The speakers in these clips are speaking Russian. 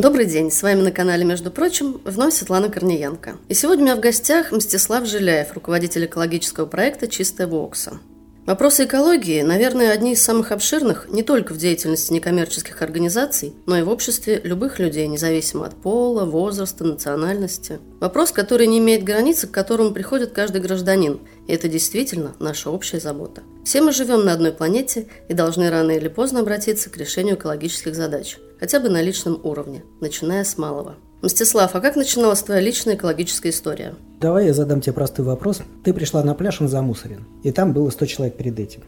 Добрый день, с вами на канале, между прочим, вновь Светлана Корниенко. И сегодня у меня в гостях Мстислав Жиляев, руководитель экологического проекта «Чистая Вокса». Вопросы экологии, наверное, одни из самых обширных не только в деятельности некоммерческих организаций, но и в обществе любых людей, независимо от пола, возраста, национальности. Вопрос, который не имеет границы, к которому приходит каждый гражданин, и это действительно наша общая забота. Все мы живем на одной планете и должны рано или поздно обратиться к решению экологических задач – хотя бы на личном уровне, начиная с малого. Мстислав, а как начиналась твоя личная экологическая история? Давай я задам тебе простой вопрос. Ты пришла на пляж, он замусорен, и там было 100 человек перед этим.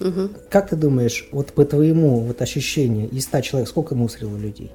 Угу. Как ты думаешь, вот по твоему вот ощущению, из 100 человек сколько мусорило людей?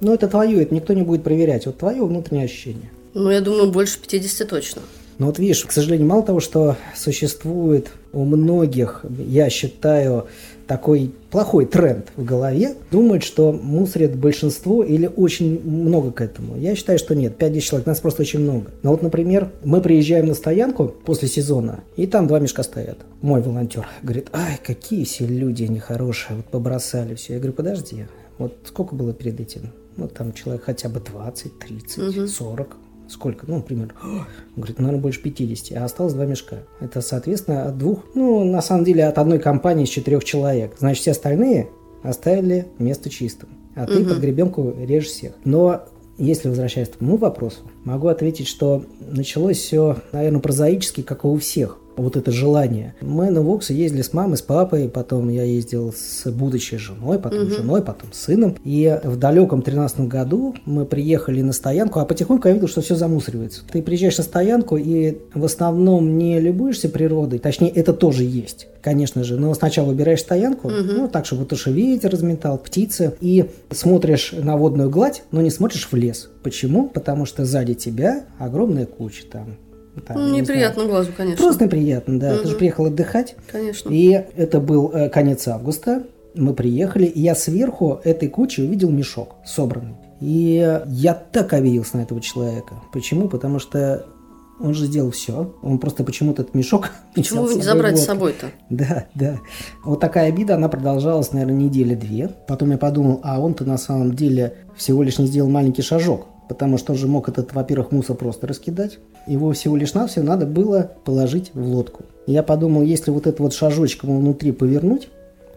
Ну, это твое, это никто не будет проверять. Вот твое внутреннее ощущение. Ну, я думаю, больше 50 точно. Ну вот видишь, к сожалению, мало того, что существует у многих, я считаю, такой плохой тренд в голове, думают, что мусорит большинство или очень много к этому. Я считаю, что нет, 5-10 человек, нас просто очень много. Но вот, например, мы приезжаем на стоянку после сезона, и там два мешка стоят. Мой волонтер говорит, ай, какие все люди нехорошие, вот побросали все. Я говорю, подожди, вот сколько было перед этим? Ну, там человек хотя бы 20, 30, угу. 40 сколько, ну, например, он говорит, наверное, больше 50, а осталось два мешка. Это, соответственно, от двух, ну, на самом деле, от одной компании из четырех человек. Значит, все остальные оставили место чистым, а ты угу. под гребенку режешь всех. Но если возвращаясь к твоему вопросу, могу ответить, что началось все, наверное, прозаически, как и у всех вот это желание. Мы на Воксы ездили с мамой, с папой, потом я ездил с будущей женой, потом угу. женой, потом сыном. И в далеком 13 году мы приехали на стоянку, а потихоньку я видел, что все замусоривается. Ты приезжаешь на стоянку и в основном не любуешься природой, точнее, это тоже есть конечно же. Но сначала выбираешь стоянку, угу. ну, так, чтобы тоже ветер разметал, птицы, и смотришь на водную гладь, но не смотришь в лес. Почему? Потому что сзади тебя огромная куча там там, ну, неприятно знаю. глазу, конечно. Просто неприятно, да. Угу. Ты же приехал отдыхать. Конечно. И это был э, конец августа. Мы приехали, и я сверху этой кучи увидел мешок собранный. И я так обиделся на этого человека. Почему? Потому что он же сделал все. Он просто почему-то этот мешок... Почему не забрать с собой-то? Да, да. Вот такая обида, она продолжалась, наверное, недели две. Потом я подумал, а он-то на самом деле всего лишь не сделал маленький шажок потому что он же мог этот, во-первых, мусор просто раскидать. Его всего лишь навсего надо было положить в лодку. Я подумал, если вот это вот шажочком внутри повернуть,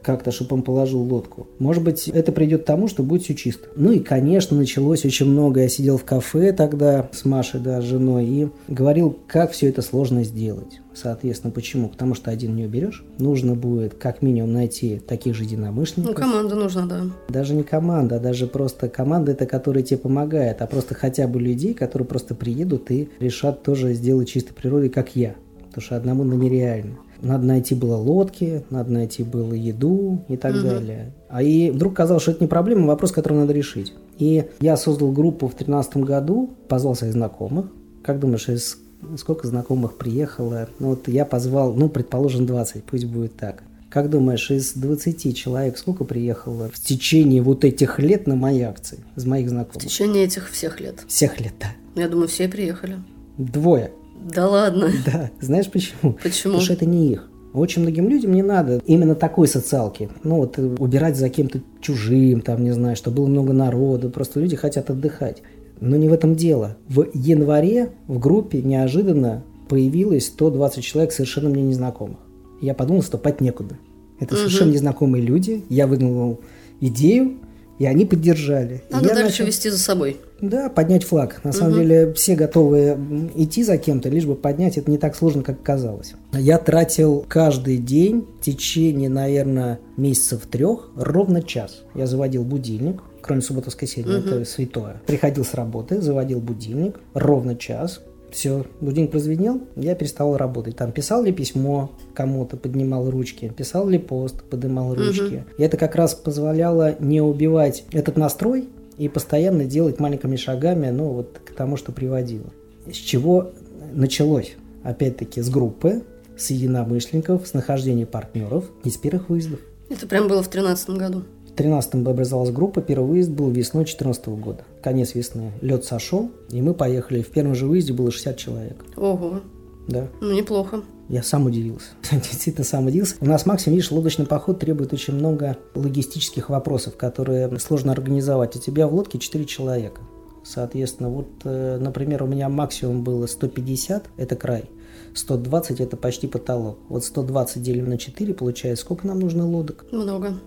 как-то, чтобы он положил лодку. Может быть, это придет к тому, что будет все чисто. Ну и, конечно, началось очень много. Я сидел в кафе тогда с Машей, да, с женой, и говорил, как все это сложно сделать. Соответственно, почему? Потому что один не уберешь. Нужно будет как минимум найти таких же единомышленников. Ну, команда нужна, да. Даже не команда, а даже просто команда, это которая тебе помогает, а просто хотя бы людей, которые просто приедут и решат тоже сделать чистой природой, как я. Потому что одному на нереально надо найти было лодки, надо найти было еду и так угу. далее. А и вдруг казалось, что это не проблема, а вопрос, который надо решить. И я создал группу в 2013 году, позвал своих знакомых. Как думаешь, из сколько знакомых приехало? Ну вот я позвал, ну, предположим, 20, пусть будет так. Как думаешь, из 20 человек сколько приехало в течение вот этих лет на мои акции из моих знакомых? В течение этих всех лет? Всех лет, да. Я думаю, все приехали. Двое. Да ладно. Да. Знаешь почему? Почему? Потому что это не их. Очень многим людям не надо именно такой социалки. Ну вот э, убирать за кем-то чужим, там, не знаю, чтобы было много народу. Просто люди хотят отдыхать. Но не в этом дело. В январе в группе неожиданно появилось 120 человек совершенно мне незнакомых. Я подумал, что пать некуда. Это угу. совершенно незнакомые люди. Я выдвинул идею, и они поддержали. Надо дальше начал... вести за собой. Да, поднять флаг. На угу. самом деле все готовы идти за кем-то, лишь бы поднять. Это не так сложно, как казалось. Я тратил каждый день в течение, наверное, месяцев трех ровно час. Я заводил будильник, кроме субботы воскресенья, угу. это святое. Приходил с работы, заводил будильник, ровно час, все, будильник прозвенел, я перестал работать. Там писал ли письмо кому-то, поднимал ручки, писал ли пост, поднимал ручки. Угу. И это как раз позволяло не убивать этот настрой, и постоянно делать маленькими шагами, ну, вот к тому, что приводило. С чего началось? Опять-таки с группы, с единомышленников, с нахождения партнеров и с первых выездов. Это прям было в 2013 году? В 2013 образовалась группа, первый выезд был весной 2014 года. Конец весны. Лед сошел, и мы поехали. В первом же выезде было 60 человек. Ого. Да. Ну, неплохо. Я сам удивился. Действительно сам удивился. У нас максимум, видишь, лодочный поход требует очень много логистических вопросов, которые сложно организовать. У тебя в лодке 4 человека. Соответственно, вот, э, например, у меня максимум было 150, это край. 120 это почти потолок. Вот 120 делим на 4, получается, сколько нам нужно лодок? Много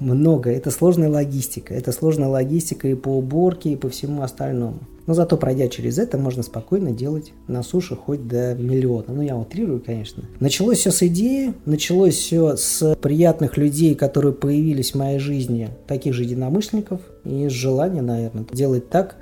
много. Это сложная логистика. Это сложная логистика и по уборке, и по всему остальному. Но зато пройдя через это, можно спокойно делать на суше хоть до миллиона. Ну, я утрирую, конечно. Началось все с идеи, началось все с приятных людей, которые появились в моей жизни, таких же единомышленников, и с желания, наверное, делать так,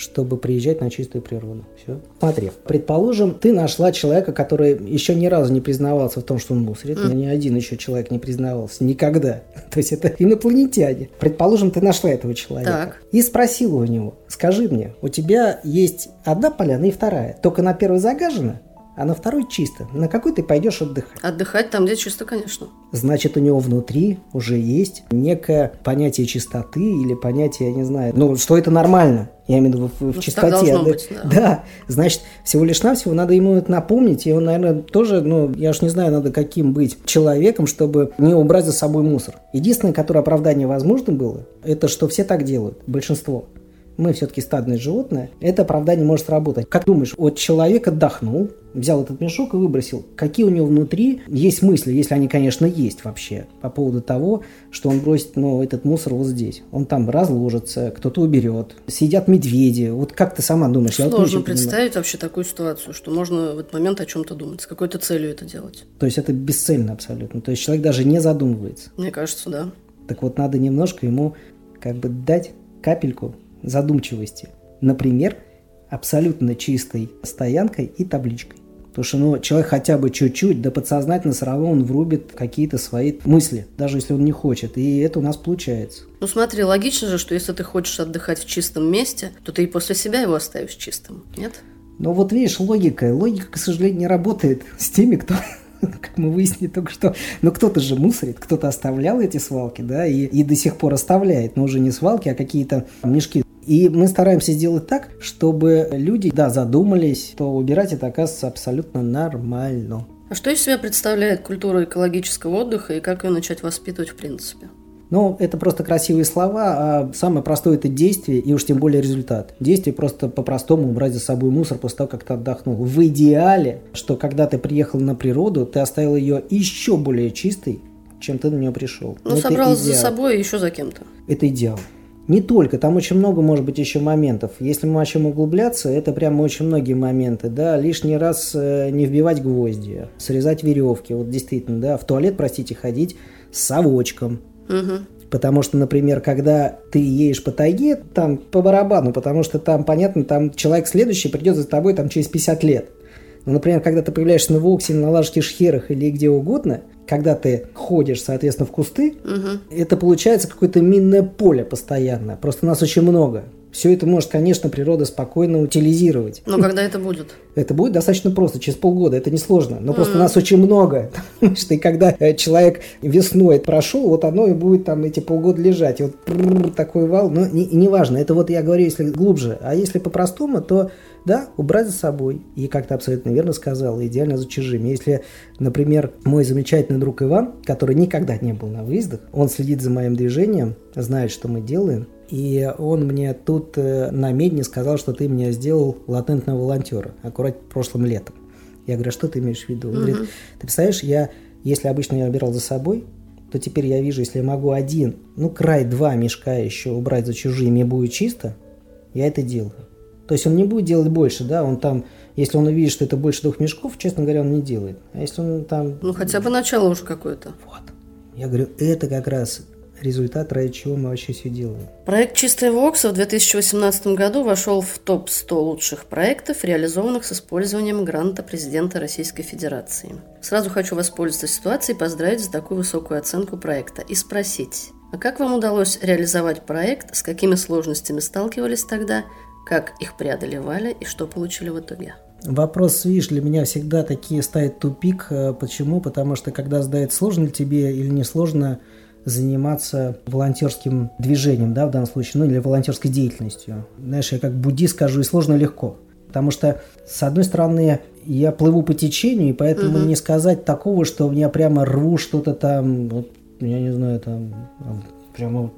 чтобы приезжать на чистую природу. Все. Смотри, предположим, ты нашла человека, который еще ни разу не признавался в том, что он мусорит. Mm. Ни один еще человек не признавался. Никогда. То есть это инопланетяне. Предположим, ты нашла этого человека. Так. И спросила у него, скажи мне, у тебя есть одна поляна и вторая. Только на первой загажена? А на второй чисто. На какой ты пойдешь отдыхать? Отдыхать там, где чисто, конечно. Значит, у него внутри уже есть некое понятие чистоты или понятие, я не знаю, ну, что это нормально. Я имею в виду в, в ну, чистоте. Да, быть, да. да, значит, всего лишь навсего надо ему это напомнить, и он, наверное, тоже, ну, я уж не знаю, надо каким быть человеком, чтобы не убрать за собой мусор. Единственное, которое оправдание возможно было, это что все так делают, большинство мы все-таки стадное животное, это оправдание может сработать. Как думаешь, вот человек отдохнул, взял этот мешок и выбросил. Какие у него внутри есть мысли, если они, конечно, есть вообще, по поводу того, что он бросит ну, этот мусор вот здесь. Он там разложится, кто-то уберет. Сидят медведи. Вот как ты сама думаешь? Сложно Я вот представить вообще такую ситуацию, что можно в этот момент о чем-то думать, с какой-то целью это делать. То есть это бесцельно абсолютно. То есть человек даже не задумывается. Мне кажется, да. Так вот надо немножко ему как бы дать капельку задумчивости. Например, абсолютно чистой стоянкой и табличкой. Потому что ну, человек хотя бы чуть-чуть, да подсознательно все равно он врубит какие-то свои мысли, даже если он не хочет. И это у нас получается. Ну смотри, логично же, что если ты хочешь отдыхать в чистом месте, то ты и после себя его оставишь чистым, нет? Но вот видишь, логика. Логика, к сожалению, не работает с теми, кто как мы выяснили только что, но кто-то же мусорит, кто-то оставлял эти свалки, да, и, и до сих пор оставляет, но уже не свалки, а какие-то мешки и мы стараемся сделать так, чтобы люди, да, задумались, что убирать это оказывается абсолютно нормально. А что из себя представляет культура экологического отдыха и как ее начать воспитывать в принципе? Ну, это просто красивые слова, а самое простое это действие и уж тем более результат. Действие просто по-простому убрать за собой мусор после того, как ты отдохнул. В идеале, что когда ты приехал на природу, ты оставил ее еще более чистой, чем ты на нее пришел. Ну, собрал за собой и еще за кем-то. Это идеал. Не только, там очень много может быть еще моментов. Если мы начнем углубляться, это прямо очень многие моменты, да, лишний раз э, не вбивать гвозди, срезать веревки, вот действительно, да, в туалет, простите, ходить с совочком. Угу. Потому что, например, когда ты едешь по тайге, там по барабану, потому что там, понятно, там человек следующий придет за тобой там через 50 лет. Но, например, когда ты появляешься на Воксе, на Лажке, Шхерах или где угодно, когда ты ходишь, соответственно, в кусты, угу. это получается какое-то минное поле постоянно. Просто нас очень много. Все это может, конечно, природа спокойно утилизировать. Но когда это будет? Это будет достаточно просто, через полгода, это несложно. Но mm просто нас очень много. Что и когда э, человек весной прошел, вот оно и будет там эти полгода лежать. И вот такой вал, но не, не важно. Это вот я говорю, если глубже. А если по-простому, то да, убрать за собой. И, как ты абсолютно верно сказал, идеально за чужими. Если, например, мой замечательный друг Иван, который никогда не был на выездах, он следит за моим движением, знает, что мы делаем, и он мне тут э, на медне сказал, что ты меня сделал латентного волонтера, аккурат прошлым летом. Я говорю, а что ты имеешь в виду? Он угу. говорит, ты представляешь, я, если обычно я убирал за собой, то теперь я вижу, если я могу один, ну, край два мешка еще убрать за чужие, мне будет чисто, я это делаю. То есть он не будет делать больше, да, он там, если он увидит, что это больше двух мешков, честно говоря, он не делает. А если он там... Ну, хотя бы начало уже какое-то. Вот. Я говорю, это как раз результат, ради чего мы вообще все делаем. Проект «Чистая Вокса» в 2018 году вошел в топ-100 лучших проектов, реализованных с использованием гранта президента Российской Федерации. Сразу хочу воспользоваться ситуацией и поздравить за такую высокую оценку проекта и спросить, А как вам удалось реализовать проект, с какими сложностями сталкивались тогда, как их преодолевали и что получили в итоге? Вопрос, видишь, для меня всегда такие ставит тупик. Э, почему? Потому что когда задает сложно ли тебе или не сложно заниматься волонтерским движением, да, в данном случае, ну или волонтерской деятельностью. Знаешь, я как буддист скажу, и сложно легко. Потому что, с одной стороны, я плыву по течению, и поэтому угу. не сказать такого, что меня прямо рву что-то там, вот, я не знаю, там, прямо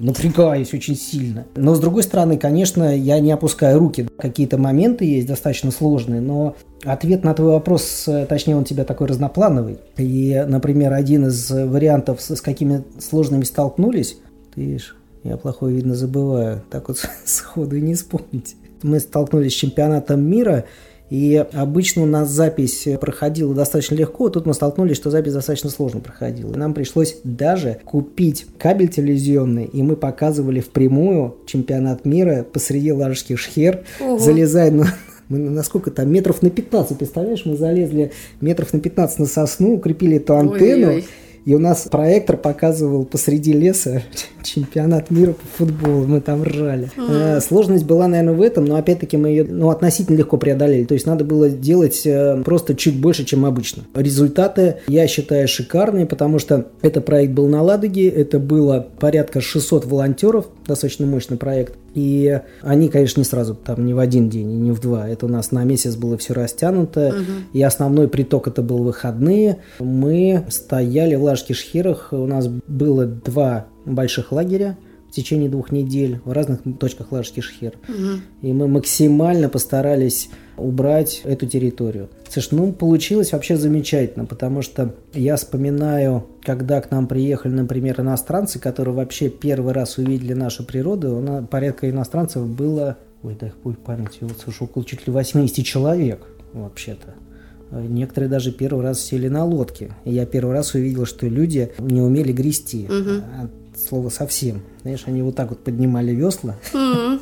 напрягаюсь очень сильно. Но с другой стороны, конечно, я не опускаю руки. Какие-то моменты есть достаточно сложные, но ответ на твой вопрос, точнее, он тебя такой разноплановый. И, например, один из вариантов, с какими сложными столкнулись, ты видишь, я плохое, видно, забываю. Так вот сходу и не вспомнить. Мы столкнулись с чемпионатом мира, и обычно у нас запись проходила достаточно легко, тут мы столкнулись, что запись достаточно сложно проходила. нам пришлось даже купить кабель телевизионный, и мы показывали впрямую чемпионат мира посреди Ладожских шхер, Ого. залезая на, мы насколько там, метров на 15, представляешь, мы залезли метров на 15 на сосну, укрепили эту антенну, Ой-ой-ой. И у нас проектор показывал посреди леса чемпионат мира по футболу. Мы там ржали. Mm-hmm. Сложность была, наверное, в этом, но опять-таки мы ее ну, относительно легко преодолели. То есть надо было делать э, просто чуть больше, чем обычно. Результаты, я считаю, шикарные, потому что этот проект был на Ладоге, это было порядка 600 волонтеров, достаточно мощный проект. И они, конечно, не сразу, там, не в один день, не в два. Это у нас на месяц было все растянуто. Угу. И основной приток это был выходные. Мы стояли в Лажке-Шхирах. У нас было два больших лагеря в течение двух недель в разных точках Ладожских шхер. Угу. И мы максимально постарались убрать эту территорию. Слушай, ну получилось вообще замечательно, потому что я вспоминаю, когда к нам приехали, например, иностранцы, которые вообще первый раз увидели нашу природу, порядка иностранцев было, ой, дай путь памяти, вот, слушай, около чуть ли 80 человек вообще-то. Некоторые даже первый раз сели на лодке. И я первый раз увидел, что люди не умели грести. Угу слово совсем. Знаешь, они вот так вот поднимали весла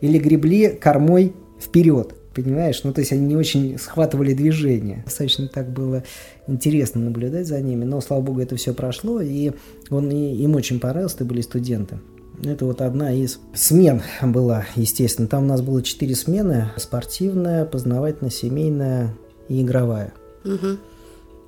или гребли кормой вперед. Понимаешь? Ну, то есть они не очень схватывали движение. Достаточно так было интересно наблюдать за ними. Но, слава богу, это все прошло, и он, и, им очень понравился, это были студенты. Это вот одна из смен была, естественно. Там у нас было четыре смены. Спортивная, познавательная, семейная и игровая. Угу.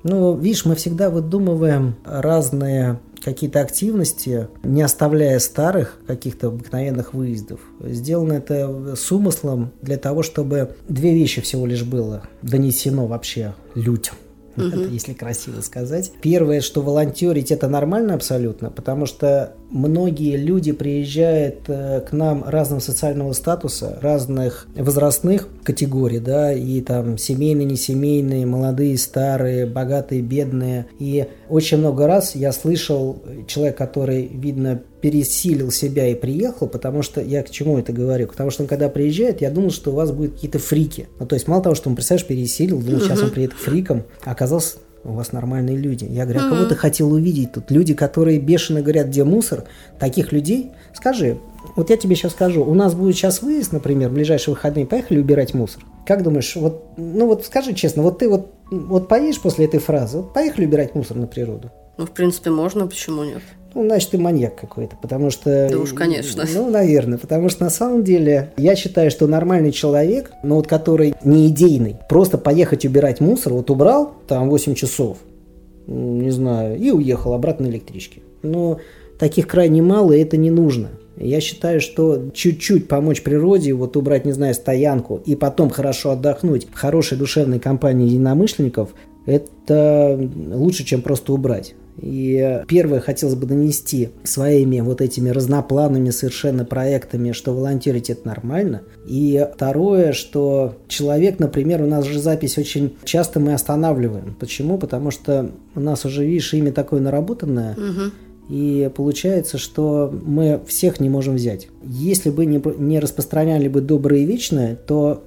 Ну, видишь, мы всегда выдумываем разные какие-то активности, не оставляя старых каких-то обыкновенных выездов. Сделано это с умыслом для того, чтобы две вещи всего лишь было донесено вообще людям угу. если красиво сказать. Первое, что волонтерить это нормально абсолютно, потому что многие люди приезжают э, к нам разного социального статуса, разных возрастных категорий, да, и там семейные, несемейные, молодые, старые, богатые, бедные. И очень много раз я слышал человек, который, видно, пересилил себя и приехал, потому что я к чему это говорю? Потому что он когда приезжает, я думал, что у вас будут какие-то фрики. Ну, то есть мало того, что он, представляешь, пересилил, думал, сейчас он приедет фриком, а оказался у вас нормальные люди. Я говорю, а кого ты хотел увидеть тут? Люди, которые бешено говорят, где мусор, таких людей, скажи, вот я тебе сейчас скажу, у нас будет сейчас выезд, например, в ближайшие выходные, поехали убирать мусор. Как думаешь, вот, ну вот скажи честно, вот ты вот, вот поедешь после этой фразы, вот поехали убирать мусор на природу? Ну, в принципе, можно, почему нет? Ну, значит, ты маньяк какой-то, потому что... Да уж, конечно. Ну, наверное, потому что на самом деле я считаю, что нормальный человек, ну вот который не идейный, просто поехать убирать мусор, вот убрал там 8 часов, не знаю, и уехал обратно на электричке. Но таких крайне мало, и это не нужно. Я считаю, что чуть-чуть помочь природе, вот убрать, не знаю, стоянку, и потом хорошо отдохнуть в хорошей душевной компании единомышленников, это лучше, чем просто убрать. И первое хотелось бы донести своими вот этими разноплановыми совершенно проектами, что волонтерить это нормально. И второе, что человек, например, у нас же запись очень часто мы останавливаем. Почему? Потому что у нас уже, видишь, имя такое наработанное. Угу. И получается, что мы всех не можем взять. Если бы не, не распространяли бы доброе и вечное, то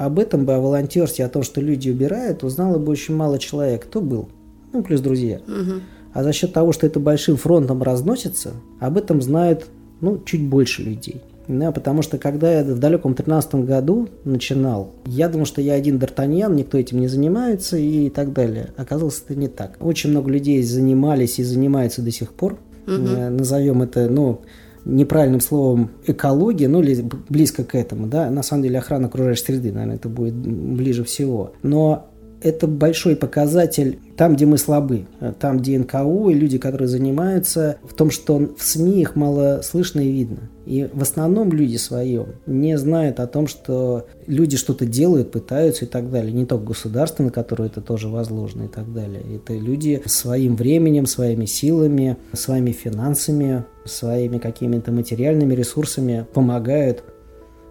об этом бы, о волонтерстве, о том, что люди убирают, узнало бы очень мало человек. Кто был? Ну, плюс друзья. Угу. А за счет того, что это большим фронтом разносится, об этом знают ну, чуть больше людей. Да, потому что когда я в далеком 13 году начинал, я думал, что я один Д'Артаньян, никто этим не занимается и так далее. Оказалось, это не так. Очень много людей занимались и занимаются до сих пор угу. назовем это, ну, неправильным словом экология, ну или близко к этому, да, на самом деле охрана окружающей среды, наверное, это будет ближе всего. Но это большой показатель там, где мы слабы, там, где НКО и люди, которые занимаются, в том, что в СМИ их мало слышно и видно. И в основном люди свои не знают о том, что люди что-то делают, пытаются и так далее. Не только государство, на которое это тоже возложено и так далее. Это люди своим временем, своими силами, своими финансами, своими какими-то материальными ресурсами помогают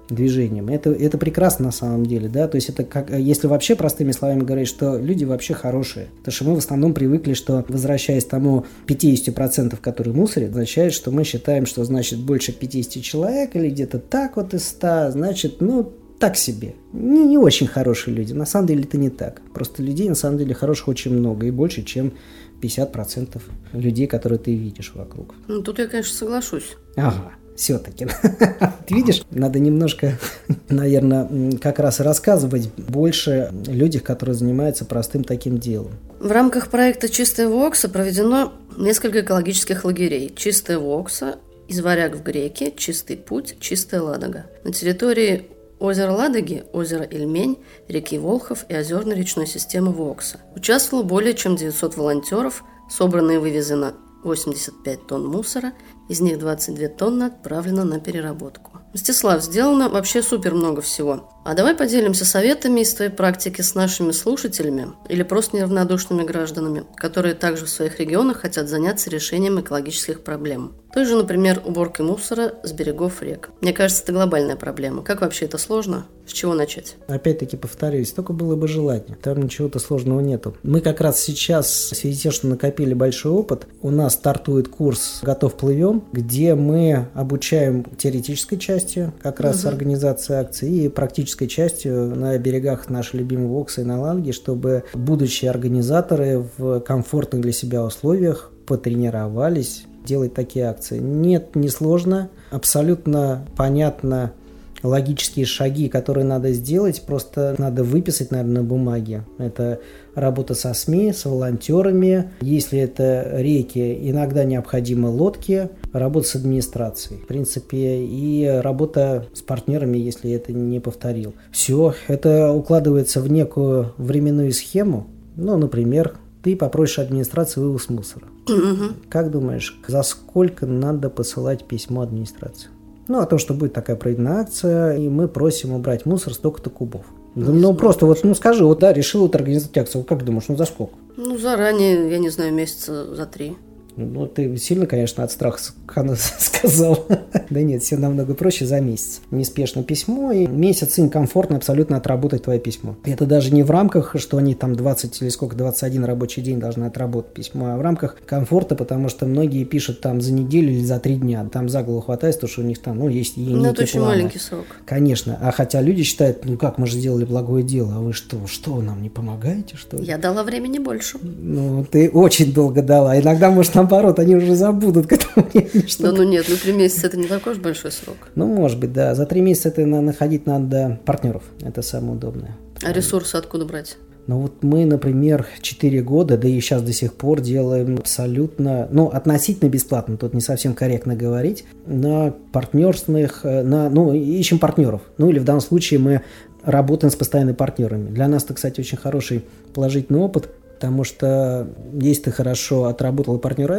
движением. Это, это прекрасно на самом деле, да, то есть это как, если вообще простыми словами говорить, что люди вообще хорошие, потому что мы в основном привыкли, что возвращаясь к тому 50%, которые мусорят, означает, что мы считаем, что значит больше 50 человек или где-то так вот из 100, значит, ну, так себе. Не, не очень хорошие люди. На самом деле это не так. Просто людей на самом деле хороших очень много и больше, чем 50% людей, которые ты видишь вокруг. Ну, тут я, конечно, соглашусь. Ага все-таки. Видишь, надо немножко, наверное, как раз рассказывать больше людях, которые занимаются простым таким делом. В рамках проекта «Чистая Вокса» проведено несколько экологических лагерей. «Чистая Вокса», «Изваряк в Греке», «Чистый путь», «Чистая Ладога». На территории озера Ладоги, озера Ильмень, реки Волхов и озерной речной системы Вокса. Участвовало более чем 900 волонтеров, собрано и вывезено 85 тонн мусора, из них 22 тонны отправлено на переработку. Мстислав, сделано вообще супер много всего. А давай поделимся советами из твоей практики с нашими слушателями или просто неравнодушными гражданами, которые также в своих регионах хотят заняться решением экологических проблем. Той же, например, уборкой мусора с берегов рек. Мне кажется, это глобальная проблема. Как вообще это сложно? С чего начать? Опять-таки повторюсь, только было бы желание. Там ничего-то сложного нету. Мы как раз сейчас, в связи с тем, что накопили большой опыт, у нас стартует курс «Готов плывем», где мы обучаем теоретической части, как раз угу. организации акции, и практической частью на берегах нашей любимой Вокса и на Ланге, чтобы будущие организаторы в комфортных для себя условиях потренировались делать такие акции. Нет, не сложно, абсолютно понятно логические шаги, которые надо сделать, просто надо выписать, наверное, на бумаге. Это работа со СМИ, с волонтерами. Если это реки, иногда необходимы лодки, работа с администрацией, в принципе, и работа с партнерами, если это не повторил. Все, это укладывается в некую временную схему, ну, например, ты попросишь администрации вывоз мусора. Угу. Как думаешь, за сколько надо посылать письмо администрации? Ну, о том, что будет такая проведена акция, и мы просим убрать мусор столько-то кубов. Ну, ну просто вот, ну скажи, вот да, решил вот организовать акцию, как думаешь, ну за сколько? Ну, заранее, я не знаю, месяца за три. Ну, ты сильно, конечно, от страха сказал. да нет, все намного проще за месяц. Неспешно письмо, и месяц им комфортно абсолютно отработать твое письмо. Это даже не в рамках, что они там 20 или сколько, 21 рабочий день должны отработать письмо, а в рамках комфорта, потому что многие пишут там за неделю или за три дня. Там за голову хватает, потому что у них там, ну, есть и Ну, это очень планы. маленький срок. Конечно. А хотя люди считают, ну, как мы же сделали благое дело, а вы что, что нам не помогаете, что ли? Я дала времени больше. Ну, ты очень долго дала. Иногда, может, наоборот, они уже забудут к этому времени. Что... Да ну нет, ну три месяца это не такой уж большой срок. Ну, может быть, да. За три месяца это находить надо партнеров. Это самое удобное. А ресурсы откуда брать? Ну вот мы, например, 4 года, да и сейчас до сих пор делаем абсолютно, ну, относительно бесплатно, тут не совсем корректно говорить, на партнерственных, э, на, ну, ищем партнеров. Ну, или в данном случае мы работаем с постоянными партнерами. Для нас это, кстати, очень хороший положительный опыт, Потому что если ты хорошо отработал и партнер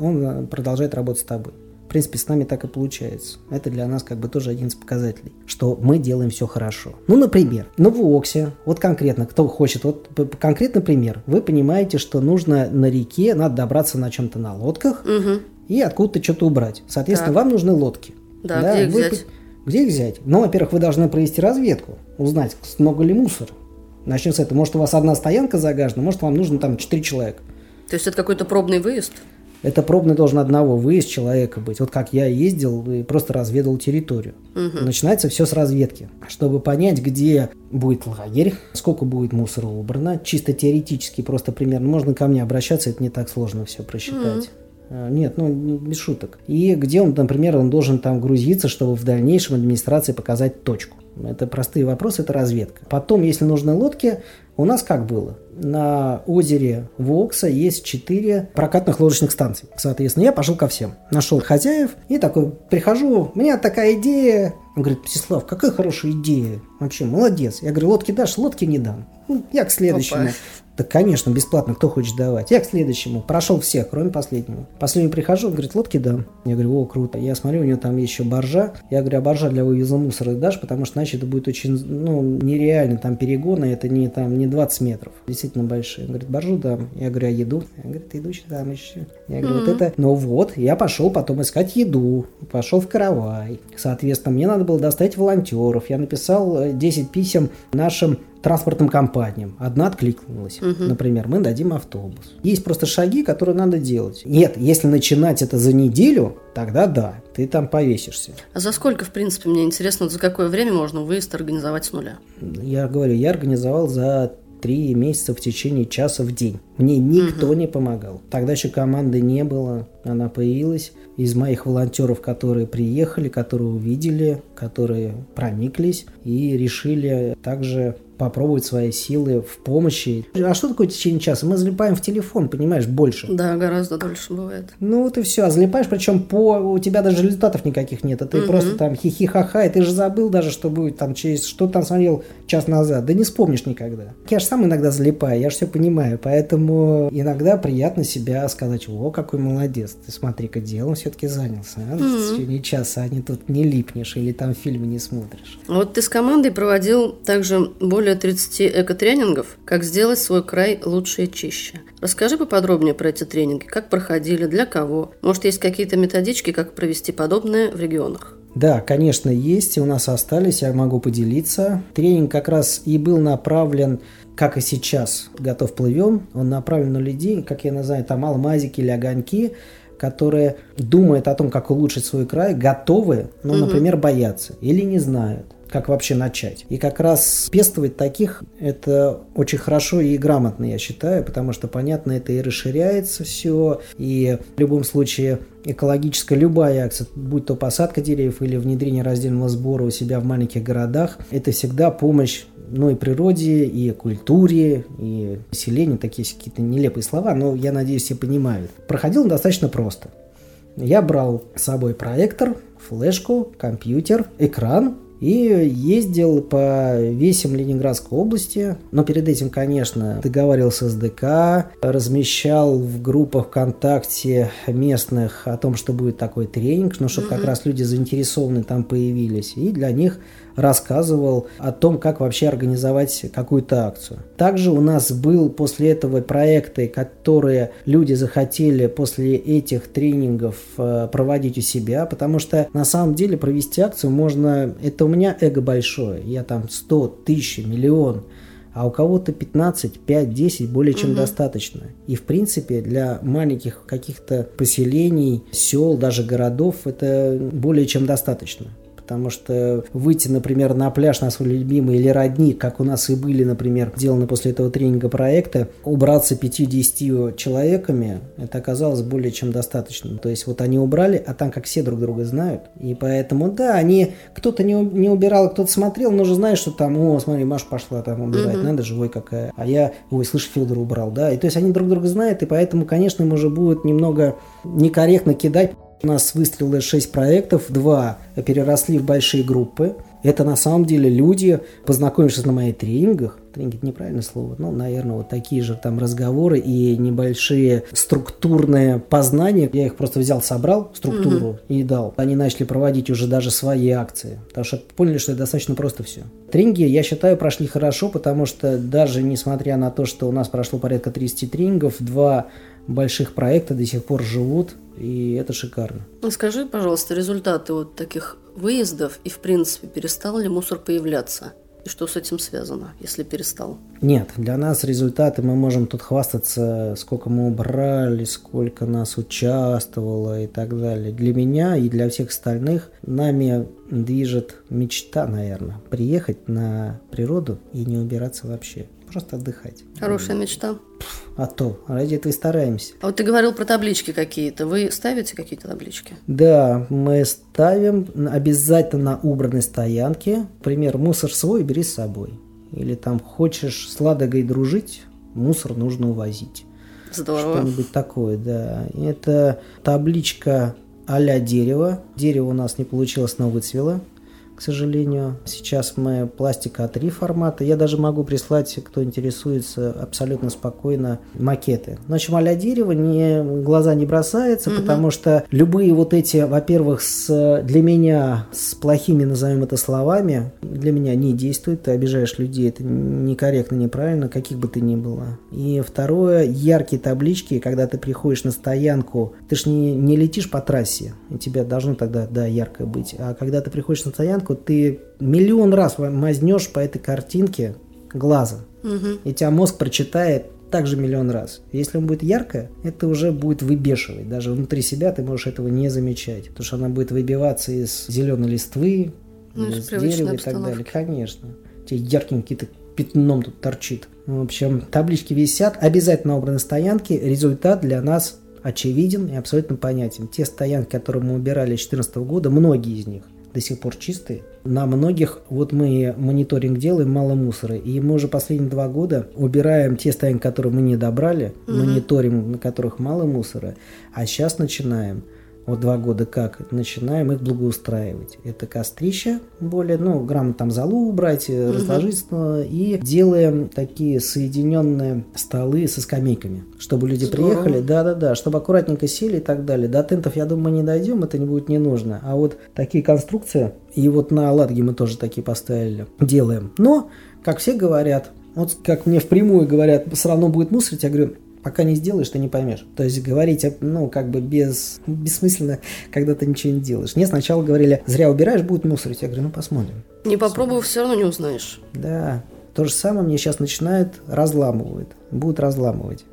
он продолжает работать с тобой. В принципе, с нами так и получается. Это для нас как бы тоже один из показателей, что мы делаем все хорошо. Ну, например, на Воксе, вот конкретно, кто хочет, вот конкретный пример. Вы понимаете, что нужно на реке, надо добраться на чем-то на лодках угу. и откуда-то что-то убрать. Соответственно, так. вам нужны лодки. Да, да где их вы, взять? Где их взять? Ну, во-первых, вы должны провести разведку, узнать, много ли мусора. Начнем с этого. Может, у вас одна стоянка загажена, может, вам нужно там 4 человека. То есть это какой-то пробный выезд? Это пробный должен одного выезд человека быть. Вот как я ездил и просто разведал территорию. Угу. Начинается все с разведки. Чтобы понять, где будет лагерь, сколько будет мусора убрано. Чисто теоретически, просто примерно. Можно ко мне обращаться, это не так сложно все просчитать. Угу. Нет, ну без шуток. И где он, например, он должен там грузиться, чтобы в дальнейшем администрации показать точку. Это простые вопросы, это разведка. Потом, если нужны лодки, у нас как было? На озере Вокса есть четыре прокатных лодочных станций. Соответственно, я пошел ко всем. Нашел хозяев и такой, прихожу, у меня такая идея. Он говорит, Мстислав, какая хорошая идея. Вообще, молодец. Я говорю, лодки дашь? Лодки не дам. Ну, я к следующему. Опа. Да, конечно, бесплатно, кто хочет давать. Я к следующему. Прошел всех, кроме последнего. Последний прихожу, он говорит, лодки дам. Я говорю, о, круто. Я смотрю, у него там еще боржа. Я говорю, а боржа для вывоза мусора дашь, потому что иначе это будет очень, ну, нереально. Там перегоны, это не, там, не 20 метров. Действительно большие. Он говорит, боржу дам. Я говорю, а еду? Я говорю, ты еду дам еще. Я говорю, вот это. Ну вот, я пошел потом искать еду. Пошел в каравай. Соответственно, мне надо было достать волонтеров. Я написал 10 э, писем нашим транспортным компаниям. Одна откликнулась. Угу. Например, мы дадим автобус. Есть просто шаги, которые надо делать. Нет, если начинать это за неделю, тогда да, ты там повесишься. А за сколько, в принципе, мне интересно, за какое время можно выезд организовать с нуля? Я говорю, я организовал за три месяца в течение часа в день. Мне никто угу. не помогал. Тогда еще команды не было, она появилась. Из моих волонтеров, которые приехали, которые увидели, которые прониклись и решили также попробовать свои силы в помощи. А что такое течение часа? Мы залипаем в телефон, понимаешь, больше. Да, гораздо дольше бывает. Ну вот и все. А залипаешь, причем по у тебя даже результатов никаких нет. А ты угу. просто там хихи-ха-ха, и ты же забыл даже, что будет там через... Что там смотрел час назад. Да не вспомнишь никогда. Я же сам иногда залипаю, я же все понимаю. Поэтому иногда приятно себя сказать, о, какой молодец. Ты смотри-ка, делом все-таки занялся. А? Угу. В течение часа, а не тут не липнешь или там фильмы не смотришь. Вот ты с командой проводил также более более 30 экотренингов «Как сделать свой край лучше и чище». Расскажи поподробнее про эти тренинги, как проходили, для кого. Может, есть какие-то методички, как провести подобное в регионах? Да, конечно, есть, и у нас остались, я могу поделиться. Тренинг как раз и был направлен как и сейчас, готов плывем, он направлен на людей, как я называю, там алмазики или огоньки, которые думают о том, как улучшить свой край, готовы, но, угу. например, боятся или не знают как вообще начать. И как раз пестовать таких – это очень хорошо и грамотно, я считаю, потому что, понятно, это и расширяется все, и в любом случае экологическая любая акция, будь то посадка деревьев или внедрение раздельного сбора у себя в маленьких городах, это всегда помощь ну и природе, и культуре, и населению, такие какие-то нелепые слова, но я надеюсь, все понимают. Проходил достаточно просто. Я брал с собой проектор, флешку, компьютер, экран, и ездил по весям Ленинградской области. Но перед этим, конечно, договаривался с ДК, размещал в группах ВКонтакте местных о том, что будет такой тренинг, но чтобы mm-hmm. как раз люди заинтересованные там появились. И для них рассказывал о том, как вообще организовать какую-то акцию. Также у нас был после этого проекты, которые люди захотели после этих тренингов э, проводить у себя, потому что на самом деле провести акцию можно, это у меня эго большое, я там 100, тысяч, миллион, а у кого-то 15, 5, 10 более чем угу. достаточно. И в принципе для маленьких каких-то поселений, сел, даже городов это более чем достаточно потому что выйти, например, на пляж на свой любимый или родник, как у нас и были, например, сделаны после этого тренинга проекта, убраться 5-10 человеками, это оказалось более чем достаточно. То есть вот они убрали, а там как все друг друга знают, и поэтому, да, они, кто-то не, не убирал, кто-то смотрел, но уже знаешь, что там, о, смотри, Маша пошла там убирать, угу. надо живой какая, а я, ой, слышь, Федор убрал, да, и то есть они друг друга знают, и поэтому, конечно, им уже будет немного некорректно кидать у нас выстрелило 6 проектов, два переросли в большие группы. Это на самом деле люди, познакомившись на моих тренингах, тренинги это неправильное слово, ну, наверное, вот такие же там разговоры и небольшие структурные познания. Я их просто взял, собрал структуру mm-hmm. и дал. Они начали проводить уже даже свои акции, потому что поняли, что это достаточно просто все. Тренинги, я считаю, прошли хорошо, потому что даже несмотря на то, что у нас прошло порядка 30 тренингов, два больших проекта до сих пор живут, и это шикарно. Ну, скажи, пожалуйста, результаты вот таких выездов и, в принципе, перестал ли мусор появляться? И что с этим связано, если перестал? Нет, для нас результаты мы можем тут хвастаться, сколько мы убрали, сколько нас участвовало и так далее. Для меня и для всех остальных нами движет мечта, наверное, приехать на природу и не убираться вообще. Просто отдыхать. Хорошая мечта. А то, ради этого и стараемся. А вот ты говорил про таблички какие-то. Вы ставите какие-то таблички? Да, мы ставим обязательно на убранной стоянке. Например, мусор свой бери с собой. Или там хочешь с Ладогой дружить, мусор нужно увозить. Здорово. Что-нибудь такое, да. Это табличка а-ля дерево. Дерево у нас не получилось, но выцвело к сожалению. Сейчас мы пластика А3 формата. Я даже могу прислать, кто интересуется, абсолютно спокойно макеты. Но чем а дерево не, глаза не бросается, угу. потому что любые вот эти, во-первых, с, для меня с плохими, назовем это словами, для меня не действуют. Ты обижаешь людей, это некорректно, неправильно, каких бы ты ни было. И второе, яркие таблички, когда ты приходишь на стоянку, ты ж не, не летишь по трассе, и тебя должно тогда, да, ярко быть. А когда ты приходишь на стоянку, картинку, ты миллион раз мазнешь по этой картинке глазом. Угу. И тебя мозг прочитает также миллион раз. Если он будет ярко, это уже будет выбешивать. Даже внутри себя ты можешь этого не замечать. Потому что она будет выбиваться из зеленой листвы, ну, из дерева и так далее. Конечно. Тебе ярким какие-то пятном тут торчит. В общем, таблички висят. Обязательно убраны стоянки. Результат для нас очевиден и абсолютно понятен. Те стоянки, которые мы убирали с 2014 года, многие из них до сих пор чистые. На многих, вот мы мониторинг делаем, мало мусора. И мы уже последние два года убираем те стоянки, которые мы не добрали, угу. мониторим, на которых мало мусора. А сейчас начинаем вот два года как, начинаем их благоустраивать. Это кострища более, ну, грамотно там залу убрать, угу. разложить, и делаем такие соединенные столы со скамейками, чтобы люди Здорово. приехали, да-да-да, чтобы аккуратненько сели и так далее. До тентов, я думаю, мы не дойдем, это не будет не нужно. А вот такие конструкции, и вот на Ладге мы тоже такие поставили, делаем. Но, как все говорят, вот как мне впрямую говорят, все равно будет мусорить, я говорю, пока не сделаешь, ты не поймешь. То есть говорить, ну, как бы без... бессмысленно, когда ты ничего не делаешь. Мне сначала говорили, зря убираешь, будет мусорить. Я говорю, ну, посмотрим. Не попробовав, все равно не узнаешь. Да. То же самое мне сейчас начинают разламывают. Будут разламывать.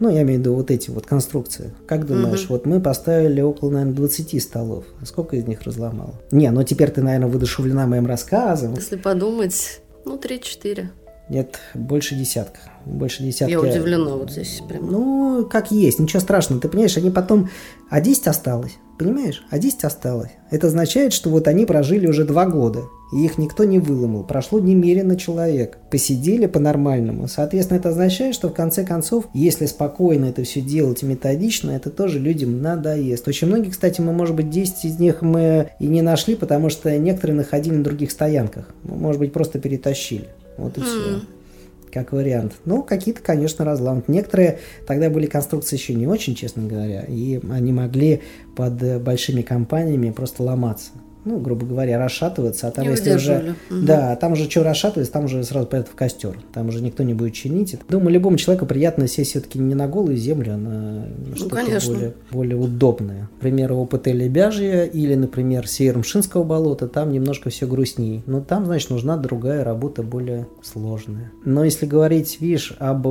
Ну, я имею в виду вот эти вот конструкции. Как думаешь, угу. вот мы поставили около, наверное, 20 столов. Сколько из них разломал? Не, ну теперь ты, наверное, выдушевлена моим рассказом. Если подумать, ну, 3-4. Нет, больше десятка. Больше десятка. Я удивлена вот здесь прям. Ну, как есть, ничего страшного. Ты понимаешь, они потом... А 10 осталось, понимаешь? А 10 осталось. Это означает, что вот они прожили уже два года. И их никто не выломал. Прошло немерено человек. Посидели по-нормальному. Соответственно, это означает, что в конце концов, если спокойно это все делать методично, это тоже людям надоест. Очень многие, кстати, мы, может быть, 10 из них мы и не нашли, потому что некоторые находили на других стоянках. Может быть, просто перетащили. Вот и mm. все. Как вариант. Ну, какие-то, конечно, разломы. Некоторые тогда были конструкции еще не очень, честно говоря, и они могли под большими компаниями просто ломаться ну, грубо говоря, расшатываться, а там не если уже... Угу. Да, там уже что расшатывается, там уже сразу пойдет в костер. Там уже никто не будет чинить. Думаю, любому человеку приятно сесть все-таки не на голую землю, а на ну, что-то более, более удобное. Например, ОПТ Лебяжья или, например, Северо-Мшинского болота, там немножко все грустнее. Но там, значит, нужна другая работа, более сложная. Но если говорить, видишь, об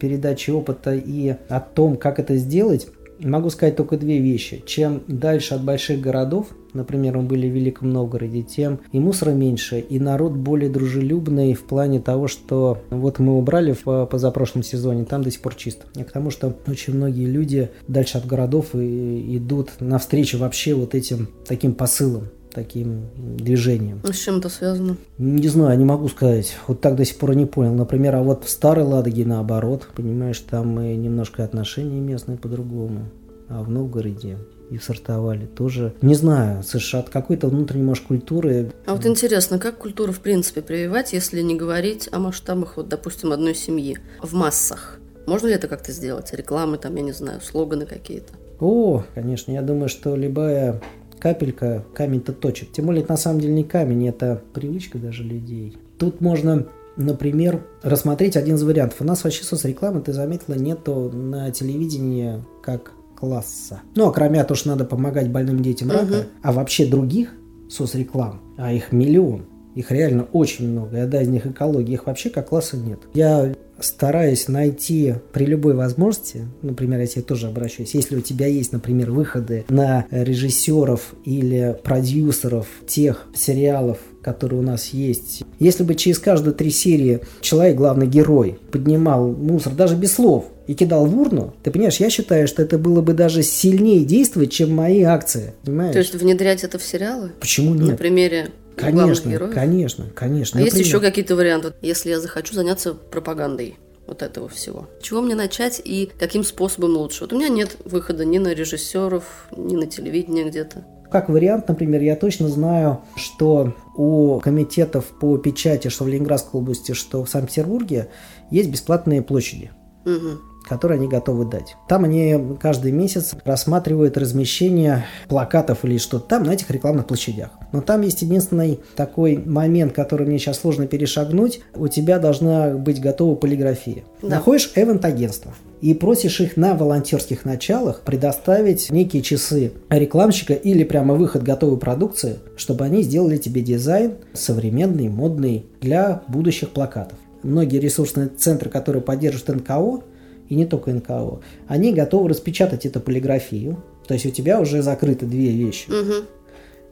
передаче опыта и о том, как это сделать, Могу сказать только две вещи. Чем дальше от больших городов, например, мы были в Великом Новгороде, тем и мусора меньше, и народ более дружелюбный в плане того, что вот мы убрали в позапрошлом сезоне, там до сих пор чисто. И к тому, что очень многие люди дальше от городов и идут навстречу вообще вот этим таким посылам таким движением. А с чем это связано? Не знаю, не могу сказать. Вот так до сих пор не понял. Например, а вот в Старой Ладоге наоборот, понимаешь, там и немножко отношения местные по-другому. А в Новгороде и сортовали тоже. Не знаю, США от какой-то внутренней, может, культуры. А вот интересно, как культуру в принципе прививать, если не говорить о масштабах, вот, допустим, одной семьи, в массах? Можно ли это как-то сделать? Рекламы там, я не знаю, слоганы какие-то? О, конечно, я думаю, что любая капелька камень-то точит. Тем более, это на самом деле не камень, это привычка даже людей. Тут можно Например, рассмотреть один из вариантов. У нас вообще соцрекламы, ты заметила, нету на телевидении как класса. Ну, а кроме того, что надо помогать больным детям рака, угу. а вообще других соцреклам, а их миллион, их реально очень много, и одна из них экология, их вообще как класса нет. Я стараюсь найти при любой возможности, например, я тебе тоже обращаюсь, если у тебя есть, например, выходы на режиссеров или продюсеров тех сериалов, которые у нас есть. Если бы через каждые три серии человек, главный герой, поднимал мусор даже без слов и кидал в урну, ты понимаешь, я считаю, что это было бы даже сильнее действовать, чем мои акции. Понимаешь? То есть внедрять это в сериалы? Почему нет? На примере Конечно, героев? конечно, конечно. А есть Например, еще какие-то варианты, если я захочу заняться пропагандой? вот этого всего. Чего мне начать и каким способом лучше? Вот у меня нет выхода ни на режиссеров, ни на телевидение где-то. Как вариант, например, я точно знаю, что у комитетов по печати, что в Ленинградской области, что в Санкт-Петербурге, есть бесплатные площади. Угу которые они готовы дать. Там они каждый месяц рассматривают размещение плакатов или что-то там на этих рекламных площадях. Но там есть единственный такой момент, который мне сейчас сложно перешагнуть. У тебя должна быть готова полиграфия. Да. Находишь эвент-агентство и просишь их на волонтерских началах предоставить некие часы рекламщика или прямо выход готовой продукции, чтобы они сделали тебе дизайн современный, модный для будущих плакатов. Многие ресурсные центры, которые поддерживают НКО, и не только НКО, они готовы распечатать эту полиграфию. То есть у тебя уже закрыты две вещи. Угу.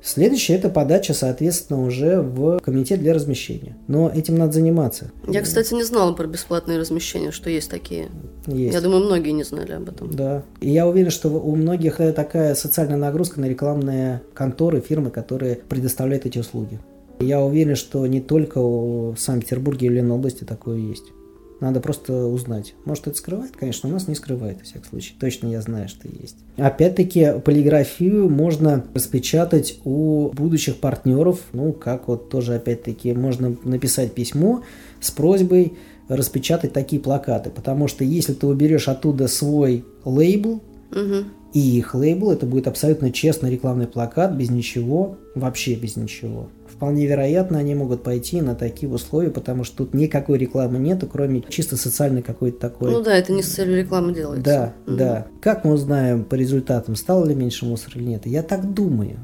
Следующее – это подача, соответственно, уже в комитет для размещения. Но этим надо заниматься. Я, кстати, не знала про бесплатные размещения, что есть такие. Есть. Я думаю, многие не знали об этом. Да. И я уверен, что у многих такая социальная нагрузка на рекламные конторы, фирмы, которые предоставляют эти услуги. Я уверен, что не только в Санкт-Петербурге или на области такое есть. Надо просто узнать. Может, это скрывает? Конечно, у нас не скрывает, во всяком случае. Точно я знаю, что есть. Опять-таки, полиграфию можно распечатать у будущих партнеров. Ну, как вот тоже, опять-таки, можно написать письмо с просьбой распечатать такие плакаты. Потому что если ты уберешь оттуда свой лейбл, угу. и их лейбл, это будет абсолютно честный рекламный плакат, без ничего, вообще без ничего вполне вероятно, они могут пойти на такие условия, потому что тут никакой рекламы нету, кроме чисто социальной какой-то такой. Ну да, это не с целью рекламы делается. Да, угу. да. Как мы узнаем по результатам, стало ли меньше мусора или нет? Я так думаю.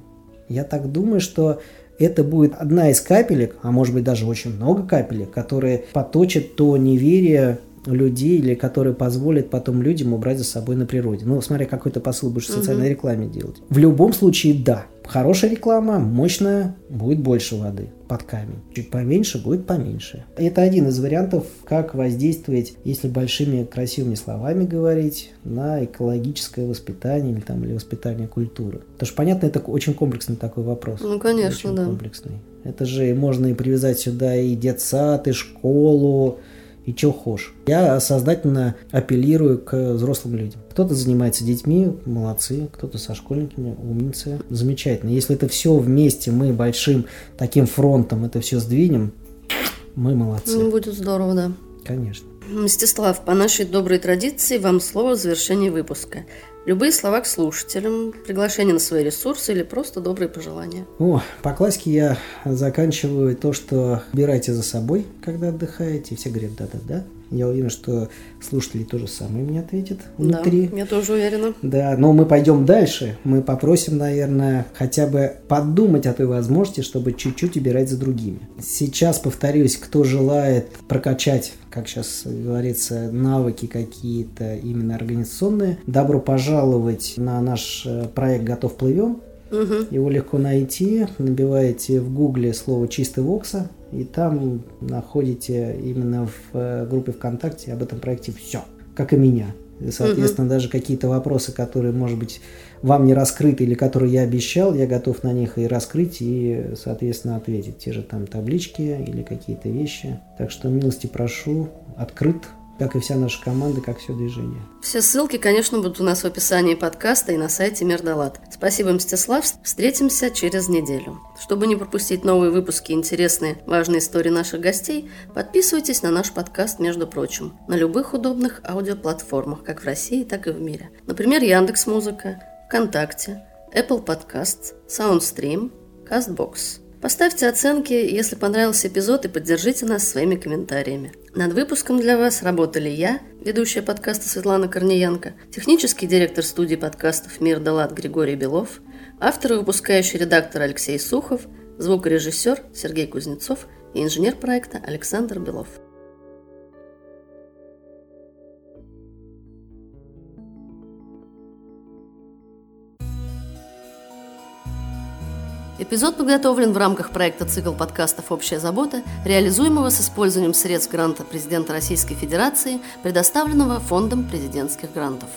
Я так думаю, что это будет одна из капелек, а может быть даже очень много капелек, которые поточат то неверие людей, или которые позволят потом людям убрать за собой на природе. Ну, смотря какой то посыл будешь в социальной рекламе делать. В любом случае, да. Хорошая реклама, мощная, будет больше воды под камень. Чуть поменьше, будет поменьше. Это один из вариантов, как воздействовать, если большими красивыми словами говорить, на экологическое воспитание или, там, или воспитание культуры. Потому что, понятно, это очень комплексный такой вопрос. Ну, конечно, очень да. комплексный. Это же можно и привязать сюда и детсад, и школу, и что хочешь. Я сознательно апеллирую к взрослым людям. Кто-то занимается детьми, молодцы, кто-то со школьниками, умницы, замечательно. Если это все вместе, мы большим таким фронтом это все сдвинем, мы молодцы. Ну, будет здорово, да. Конечно. Мстислав, по нашей доброй традиции вам слово в завершении выпуска. Любые слова к слушателям, приглашение на свои ресурсы или просто добрые пожелания. О, по классике я заканчиваю то, что убирайте за собой, когда отдыхаете. Все говорят да-да-да. Я уверен, что слушатели тоже самое мне ответят внутри. Да, я тоже уверена. Да, но мы пойдем дальше. Мы попросим, наверное, хотя бы подумать о той возможности, чтобы чуть-чуть убирать за другими. Сейчас, повторюсь, кто желает прокачать, как сейчас говорится, навыки какие-то именно организационные, добро пожаловать на наш э, проект «Готов плывем». Угу. Его легко найти. Набиваете в гугле слово «чистый вокса», и там находите именно в э, группе ВКонтакте об этом проекте все, как и меня. И, соответственно, угу. даже какие-то вопросы, которые, может быть, вам не раскрыты или которые я обещал, я готов на них и раскрыть, и, соответственно, ответить. Те же там таблички или какие-то вещи. Так что милости прошу, открыт как и вся наша команда, как все движение. Все ссылки, конечно, будут у нас в описании подкаста и на сайте Мердалат. Спасибо, Мстислав. Встретимся через неделю. Чтобы не пропустить новые выпуски и интересные, важные истории наших гостей, подписывайтесь на наш подкаст, между прочим, на любых удобных аудиоплатформах, как в России, так и в мире. Например, Яндекс Музыка, ВКонтакте, Apple Podcasts, SoundStream, CastBox. Поставьте оценки, если понравился эпизод, и поддержите нас своими комментариями. Над выпуском для вас работали я, ведущая подкаста Светлана Корниенко, технический директор студии подкастов «Мир Далат» Григорий Белов, автор и выпускающий редактор Алексей Сухов, звукорежиссер Сергей Кузнецов и инженер проекта Александр Белов. Эпизод подготовлен в рамках проекта «Цикл подкастов «Общая забота», реализуемого с использованием средств гранта президента Российской Федерации, предоставленного Фондом президентских грантов.